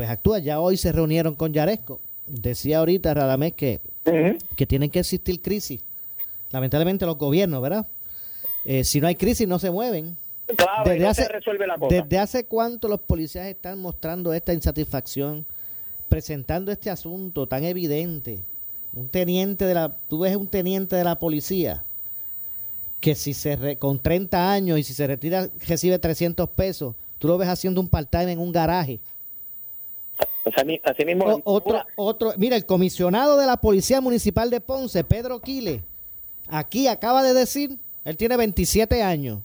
[SPEAKER 1] pues actúa. Ya hoy se reunieron con Yaresco. Decía ahorita Radamés que, que tienen que existir crisis. Lamentablemente los gobiernos, ¿verdad? Eh, si no hay crisis no se mueven.
[SPEAKER 11] Claro, desde, hace, resuelve la cosa.
[SPEAKER 1] desde hace cuánto los policías están mostrando esta insatisfacción, presentando este asunto tan evidente. Un teniente de la, tú ves un teniente de la policía que si se con 30 años y si se retira recibe 300 pesos, tú lo ves haciendo un part-time en un garaje
[SPEAKER 11] así mismo.
[SPEAKER 1] otro, otro, mira, el comisionado de la Policía Municipal de Ponce, Pedro Quile, aquí acaba de decir, él tiene 27 años.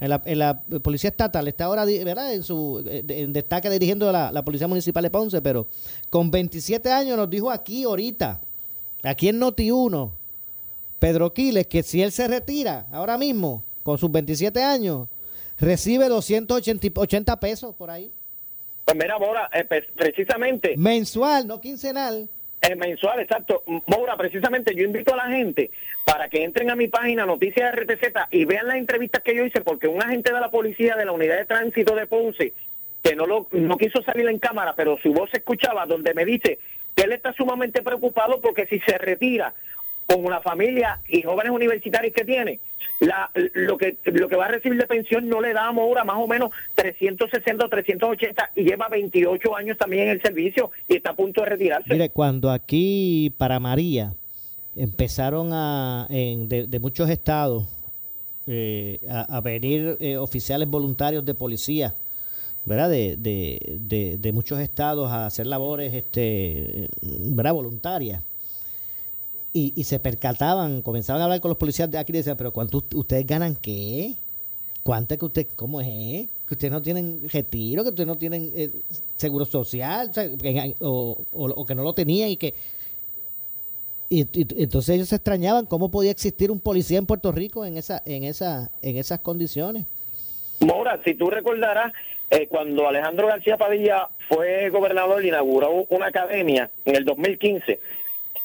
[SPEAKER 1] En la, Policía Estatal, está ahora ¿verdad? en su en destaque dirigiendo la, la Policía Municipal de Ponce, pero con 27 años nos dijo aquí ahorita, aquí en Noti1, Pedro Quiles, que si él se retira ahora mismo, con sus 27 años, recibe 280 pesos por ahí.
[SPEAKER 11] Pues mira, Mora, eh, precisamente...
[SPEAKER 1] Mensual, no quincenal.
[SPEAKER 11] Eh, mensual, exacto. Mora, precisamente yo invito a la gente para que entren a mi página Noticias RTZ y vean las entrevistas que yo hice, porque un agente de la policía de la unidad de tránsito de Ponce, que no, lo, no quiso salir en cámara, pero su voz se escuchaba, donde me dice que él está sumamente preocupado porque si se retira con una familia y jóvenes universitarios que tiene, la, lo que lo que va a recibir de pensión no le da ahora más o menos 360 o 380 y lleva 28 años también en el servicio y está a punto de retirarse.
[SPEAKER 1] Mire, cuando aquí para María empezaron a en, de, muchos estados eh, a, venir eh, oficiales voluntarios de policía, ¿verdad? De, de, de, muchos estados a hacer labores este, ¿verdad? voluntarias y, se percataban, comenzaban a hablar con los policías de aquí y decían, pero ¿cuánto ustedes ganan qué? ¿Cuánto es que usted, cómo es? Que ustedes no tienen retiro, que ustedes no tienen eh, seguro social, o, o, que no lo tenían y que... Y, entonces ellos se extrañaban cómo podía existir un policía en Puerto Rico en esa en esa en esas condiciones.
[SPEAKER 11] Mora, si tú recordarás, eh, cuando Alejandro García Padilla fue gobernador, inauguró una academia en el 2015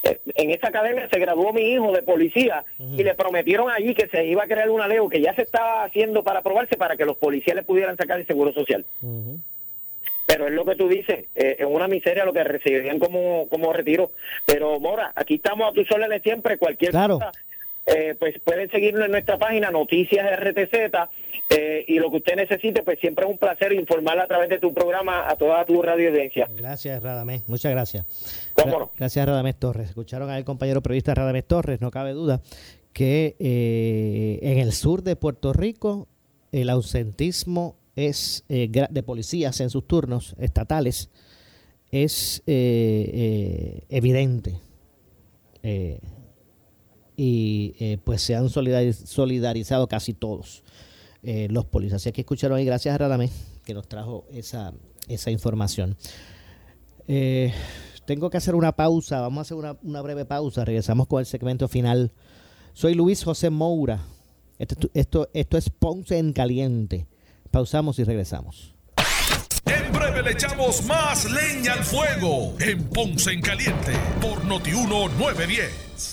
[SPEAKER 11] en esa academia se graduó mi hijo de policía y le prometieron allí que se iba a crear una ley que ya se estaba haciendo para aprobarse para que los policías le pudieran sacar el seguro social. pero es lo que tú dices, eh, es una miseria lo que recibirían como, como retiro. Pero Mora, aquí estamos a tus órdenes siempre, cualquier
[SPEAKER 1] Claro.
[SPEAKER 11] cosa, eh, pues pueden seguirnos en nuestra página Noticias RTZ eh, y lo que usted necesite, pues siempre es un placer informarle a través de tu programa a toda tu radio audiencia.
[SPEAKER 1] Gracias, Radamés. Muchas gracias.
[SPEAKER 11] ¿Cómo no?
[SPEAKER 1] Gracias, Radamés Torres. Escucharon al compañero periodista Radamés Torres. No cabe duda que eh, en el sur de Puerto Rico el ausentismo es eh, de policías en sus turnos estatales es eh, eh, evidente. Eh, y eh, pues se han solidariz- solidarizado casi todos eh, los policías. Así que escucharon ahí, gracias a Radamés, que nos trajo esa, esa información. Eh, tengo que hacer una pausa, vamos a hacer una, una breve pausa, regresamos con el segmento final. Soy Luis José Moura, esto, esto, esto es Ponce en Caliente. Pausamos y regresamos.
[SPEAKER 3] En breve le echamos más leña al fuego en Ponce en Caliente por Notiuno 910.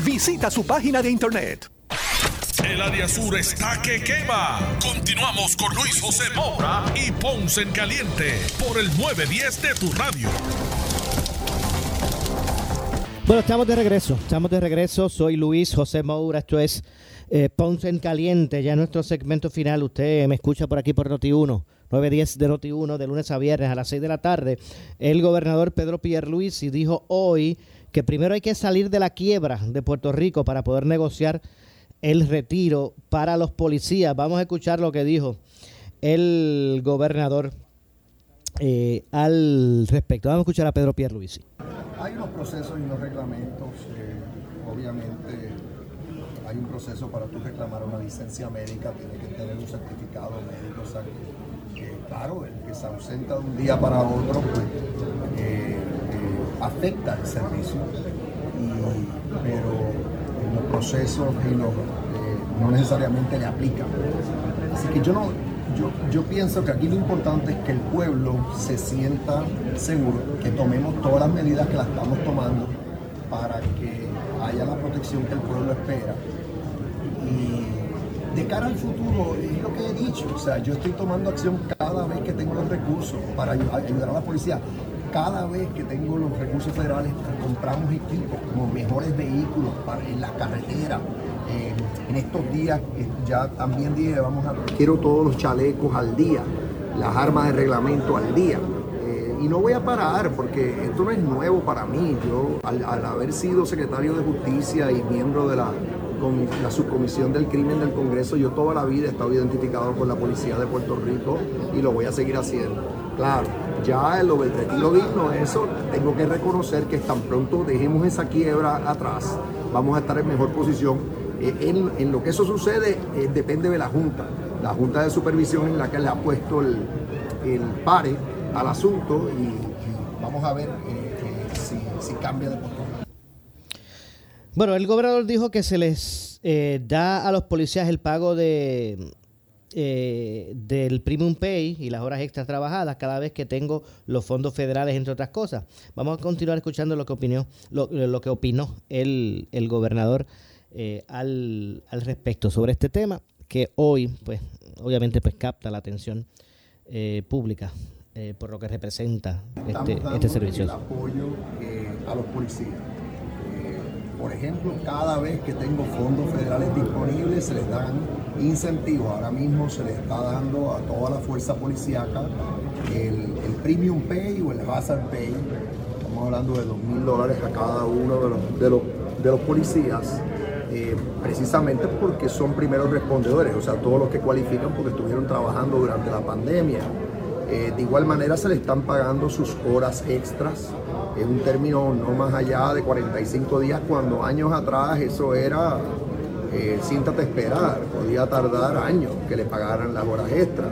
[SPEAKER 8] Visita su página de internet.
[SPEAKER 3] El área sur está que quema. Continuamos con Luis José Moura y Ponce en Caliente por el 910 de tu radio.
[SPEAKER 1] Bueno, estamos de regreso, estamos de regreso. Soy Luis José Moura, esto es eh, Ponce en Caliente, ya nuestro segmento final. Usted me escucha por aquí por Noti1, 910 de Noti1, de lunes a viernes a las 6 de la tarde. El gobernador Pedro Pierluisi dijo hoy que primero hay que salir de la quiebra de Puerto Rico para poder negociar el retiro para los policías. Vamos a escuchar lo que dijo el gobernador eh, al respecto. Vamos a escuchar a Pedro Pierluisi.
[SPEAKER 12] Hay unos procesos y unos reglamentos. eh, obviamente hay un proceso para tú reclamar una licencia médica, tiene que tener un certificado médico. O sea, que, que, claro, el que se ausenta de un día para otro, pues, eh, afecta el servicio. Pero los procesos y los, eh, no necesariamente le aplican. Así que yo no, yo, yo pienso que aquí lo importante es que el pueblo se sienta seguro, que tomemos todas las medidas que las estamos tomando para que haya la protección que el pueblo espera. Y de cara al futuro, es lo que he dicho, o sea, yo estoy tomando acción cada vez que tengo los recursos para ayu- ayudar a la policía. Cada vez que tengo los recursos federales, compramos equipos como mejores vehículos en la carretera. Eh, en estos días eh, ya también dije, vamos a, quiero todos los chalecos al día, las armas de reglamento al día. Eh, y no voy a parar porque esto no es nuevo para mí. Yo, al, haber sido secretario de Justicia y miembro de la subcomisión del crimen del Congreso, yo toda la vida he estado identificado con la policía de Puerto Rico y lo voy a seguir haciendo. Claro, ya lo del retiro digno, eso tengo que reconocer que tan pronto dejemos esa quiebra atrás, vamos a estar en mejor posición. Eh, en, en lo que eso sucede eh, depende de la Junta, la Junta de Supervisión en la que le ha puesto el, el pare al asunto y, vamos a ver eh, si, cambia de postura.
[SPEAKER 1] Bueno, el gobernador dijo que se les da a los policías el pago de eh, del premium pay y las horas extras trabajadas cada vez que tengo los fondos federales, entre otras cosas. Vamos a continuar escuchando lo que opinó, lo, lo que opinó el, el gobernador eh, al, al respecto sobre este tema, que hoy, pues, obviamente, pues capta la atención eh, pública por lo que representa este, este servicio.
[SPEAKER 12] el apoyo a los policías. Por ejemplo, cada vez que tengo fondos federales disponibles se les dan incentivos. Ahora mismo se les está dando a toda la fuerza policíaca el, Premium Pay o el Hazard Pay. Estamos hablando de dos mil dólares a cada uno de los, de los, de los policías. eh, precisamente porque son primeros respondedores, o sea, todos los que cualifican porque estuvieron trabajando durante la pandemia. Eh, de igual manera se le están pagando sus horas extras, en un término no más allá de 45 días, cuando años atrás eso era, eh, siéntate esperar, podía tardar años que le pagaran las horas extras.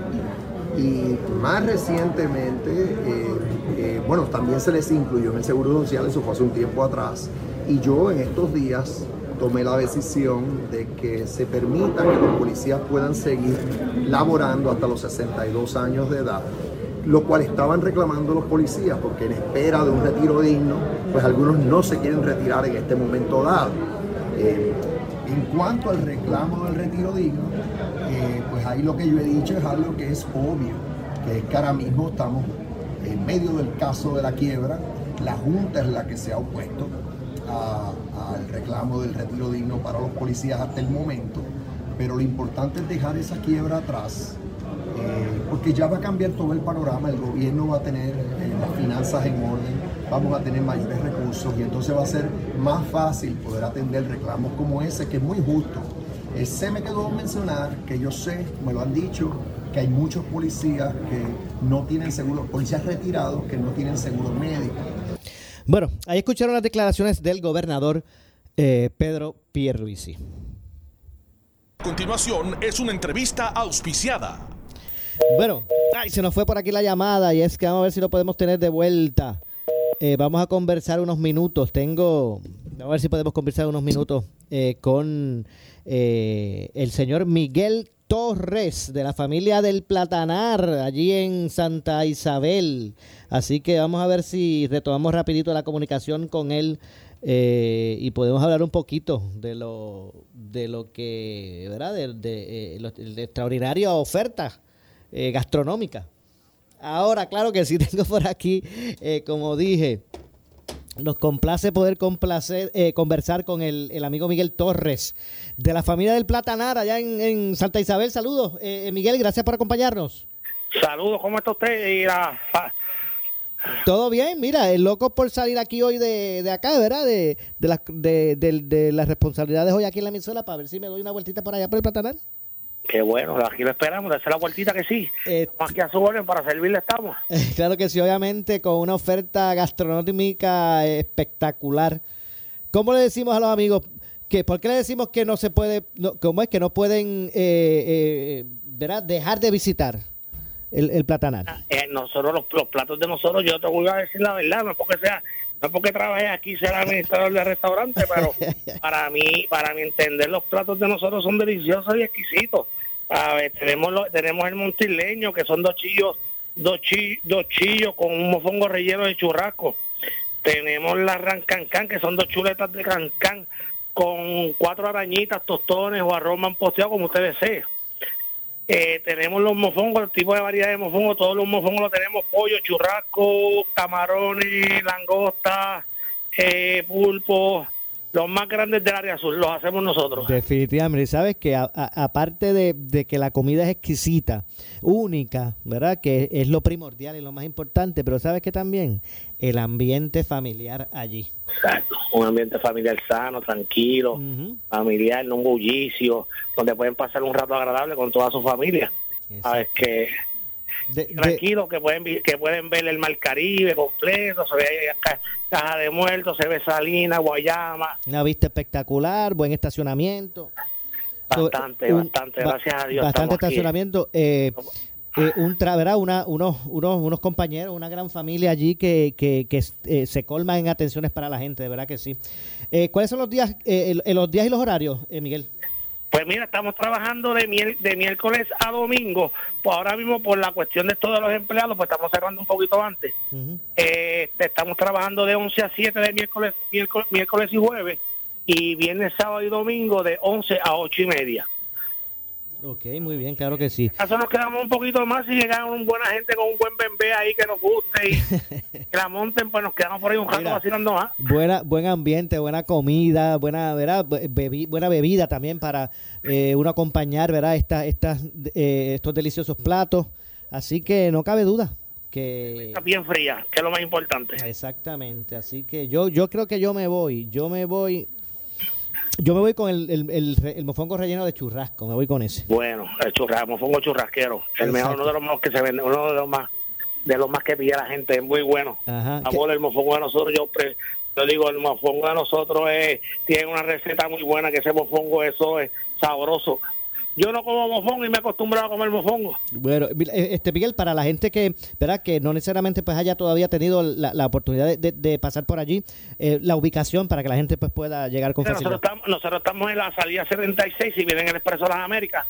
[SPEAKER 12] Y más recientemente, eh, eh, bueno, también se les incluyó en el Seguro Social, eso fue hace un tiempo atrás, y yo en estos días tomé la decisión de que se permita que los policías puedan seguir laborando hasta los 62 años de edad, lo cual estaban reclamando los policías, porque en espera de un retiro digno, pues algunos no se quieren retirar en este momento dado. Eh, en cuanto al reclamo del retiro digno, eh, pues ahí lo que yo he dicho es algo que es obvio, que es que ahora mismo estamos en medio del caso de la quiebra, la Junta es la que se ha opuesto al reclamo del retiro digno para los policías hasta el momento, pero lo importante es dejar esa quiebra atrás, porque ya va a cambiar todo el panorama, el gobierno va a tener eh, las finanzas en orden, vamos a tener mayores recursos y entonces va a ser más fácil poder atender reclamos como ese, que es muy justo. Eh, se me quedó mencionar que yo sé, me lo han dicho, que hay muchos policías que no tienen seguro, policías retirados que no tienen seguro médico.
[SPEAKER 1] Bueno, ahí escucharon las declaraciones del gobernador eh, Pedro Pierluisi.
[SPEAKER 3] A continuación es una entrevista auspiciada.
[SPEAKER 1] Bueno, ay, se nos fue por aquí la llamada y es que vamos a ver si lo podemos tener de vuelta. Eh, vamos a conversar unos minutos. Tengo, a ver si podemos conversar unos minutos eh, con eh, el señor Miguel Torres de la familia del Platanar, allí en Santa Isabel. Así que vamos a ver si retomamos rapidito la comunicación con él eh, y podemos hablar un poquito de lo de lo que, ¿verdad? De, de, eh, de extraordinaria oferta eh, gastronómica. Ahora, claro que sí, tengo por aquí, eh, como dije, nos complace poder complacer, eh, conversar con el, el amigo Miguel Torres de la familia del Platanar allá en, en Santa Isabel. Saludos, eh, eh, Miguel, gracias por acompañarnos.
[SPEAKER 13] Saludos, ¿cómo está usted? Y la
[SPEAKER 1] Todo bien, mira, el loco por salir aquí hoy de, de acá, ¿verdad? De, de, las- de, de- de las responsabilidades hoy aquí en la emisora para ver si me doy una vueltita por allá por el Platanar.
[SPEAKER 13] Qué bueno, aquí lo esperamos, hacer la vueltita que sí.
[SPEAKER 1] Eh,
[SPEAKER 13] Estamos aquí a su orden para servirle estamos.
[SPEAKER 1] Claro que sí, obviamente con una oferta gastronómica espectacular. ¿Cómo le decimos a los amigos que por qué le decimos que no se puede, no, cómo es que no pueden, eh, eh, ¿verdad? Dejar de visitar el, el platanar.
[SPEAKER 13] Eh, nosotros, los, los platos de nosotros, yo te voy a decir la verdad, no es porque sea, no es porque trabajé aquí ser administrador de restaurante, pero para mí, para mi entender, los platos de nosotros son deliciosos y exquisitos. A ver, tenemos lo- tenemos el montileño, que son dos chillos, dos, chi- dos chillos con un mofongo relleno de churrasco. Tenemos la rancancán, que son dos chuletas de cancán con cuatro arañitas, tostones o arroz manposteado, como usted desee. Eh, tenemos los mofongos, el tipo de variedad de mofongos, todos los mofongos los tenemos, pollo, churrasco, camarones, langosta, eh, pulpo, los más grandes del área sur, los hacemos nosotros.
[SPEAKER 1] Definitivamente, sabes que aparte de, de que la comida es exquisita, única, ¿verdad? Que es lo primordial y lo más importante, pero sabes que también el ambiente familiar allí.
[SPEAKER 13] Exacto, un ambiente familiar sano, tranquilo, familiar, no un bullicio, donde pueden pasar un rato agradable con toda su familia. Sabes que tranquilo, que pueden que pueden ver el Mar Caribe completo, se ve ahí ca- caja de muertos, se ve Salina, Guayama,
[SPEAKER 1] Una vista espectacular, buen estacionamiento.
[SPEAKER 13] bastante,
[SPEAKER 1] Un-
[SPEAKER 13] bastante,
[SPEAKER 1] ba-
[SPEAKER 13] gracias a Dios.
[SPEAKER 1] Bastante estacionamiento. eh, eh, un tra- ¿verdad? Una, unos, unos, unos compañeros, una gran familia allí que, que, que, eh, se colma en atenciones para la gente, de verdad que sí. Eh, ¿Cuáles son los días, eh, los días y los horarios, eh, Miguel?
[SPEAKER 13] Pues mira, estamos trabajando de, miel- de miércoles a domingo. Pues ahora mismo por la cuestión de todos los empleados, pues estamos cerrando un poquito antes. Eh, estamos trabajando de 11 a 7 de miércoles, miércoles, miércoles y jueves. Y viernes, sábado y domingo de 11 a 8 y media.
[SPEAKER 1] Ok, muy bien, claro que sí.
[SPEAKER 13] Eso nos quedamos un poquito más y llegan una buena gente con un buen bebé ahí que nos guste y que la monten, pues nos quedamos por ahí un rato
[SPEAKER 1] Mira.
[SPEAKER 13] vacilando más.
[SPEAKER 1] Buena, buen ambiente, buena comida, buena, ¿verdad? Bebi- buena bebida también para eh, uno acompañar, ¿verdad? Estas, estas, eh, estos deliciosos platos. Así que no cabe duda que
[SPEAKER 13] Está bien fría, que es lo más importante.
[SPEAKER 1] exactamente. Así que yo, yo creo que yo me voy, yo me voy, yo me voy con el, el, el, el mofongo relleno de churrasco, me voy con ese.
[SPEAKER 13] Bueno, el churrasco, mofongo churrasquero, el
[SPEAKER 1] Exacto.
[SPEAKER 13] mejor, uno de los mejores que se vende, uno de los más, de los más que pilla la gente, es muy bueno.
[SPEAKER 1] Ajá.
[SPEAKER 13] Amor, el mofongo de nosotros, yo, pre- yo digo, el mofongo de nosotros es, tiene una receta muy buena, que ese mofongo, eso es sabroso. Yo no como mofongo y me he acostumbrado a comer mofongo.
[SPEAKER 1] Bueno, eh, este Miguel, para la gente que, ¿verdad? que no necesariamente pues haya todavía tenido la, la oportunidad de, de- de pasar por allí, eh, la ubicación para que la gente pues pueda llegar con
[SPEAKER 13] Nosotros
[SPEAKER 1] facilidad.
[SPEAKER 13] estamos, nosotros estamos en la salida 76, si vienen el Expreso las Américas,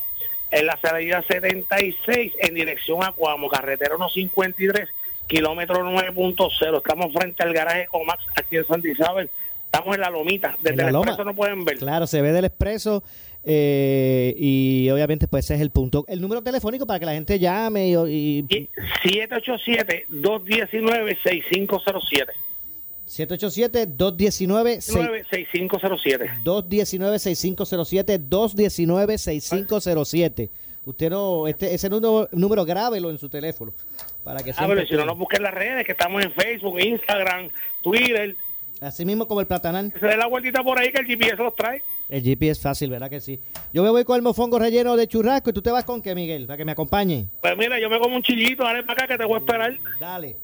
[SPEAKER 13] en la salida 76 en dirección a Cuamo, carretera 153, kilómetro 9.0. Estamos frente al garaje Comax aquí en Santa Isabel. Estamos en la lomita. Desde
[SPEAKER 1] la
[SPEAKER 13] el
[SPEAKER 1] loma.
[SPEAKER 13] Expreso no pueden ver.
[SPEAKER 1] Claro, se ve del expreso eh, y obviamente pues ese es el punto. El número telefónico para que la gente llame y... y-
[SPEAKER 13] 787-219-6507.
[SPEAKER 1] 787-219...
[SPEAKER 13] 6507.
[SPEAKER 1] 219-6507, 219-6507. Usted no, este, ese número, número grábelo en su teléfono. Para que
[SPEAKER 13] Ah, pero si no nos busquen en las redes, que estamos en Facebook, Instagram, Twitter.
[SPEAKER 1] Así mismo como el platanal.
[SPEAKER 13] Se dé la vueltita por ahí que el GPS los trae.
[SPEAKER 1] El GP es fácil, ¿verdad que sí? Yo me voy con el mofongo relleno de churrasco y tú te vas con qué, Miguel, para que me acompañe.
[SPEAKER 13] Pues mira, yo me como un chillito, dale para acá que te voy a esperar.
[SPEAKER 1] Dale.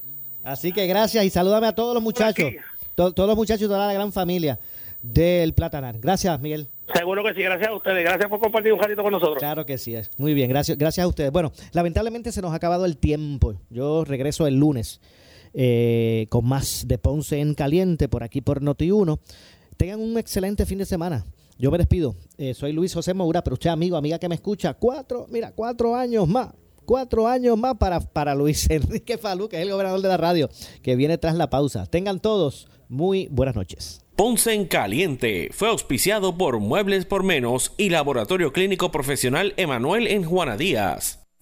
[SPEAKER 1] Así que gracias y salúdame a todos los muchachos, to- todos los muchachos de toda la gran familia del Platanar. Gracias, Miguel.
[SPEAKER 13] Seguro que sí, gracias a ustedes. Gracias por compartir un ratito con nosotros.
[SPEAKER 1] Claro que sí, es. muy bien, gracias, gracias a ustedes. Bueno, lamentablemente se nos ha acabado el tiempo. Yo regreso el lunes eh, con más de Ponce en Caliente por aquí por Noti1. Tengan un excelente fin de semana. Yo me despido. Eh, soy Luis José Moura, pero usted, amigo, amiga que me escucha, cuatro, mira, cuatro años más. Cuatro años más para, para Luis Enrique Falú, que es el gobernador de la radio, que viene tras la pausa. Tengan todos muy buenas noches.
[SPEAKER 6] Ponce en Caliente fue auspiciado por Muebles por Menos y Laboratorio Clínico Profesional Emanuel en Juana Díaz.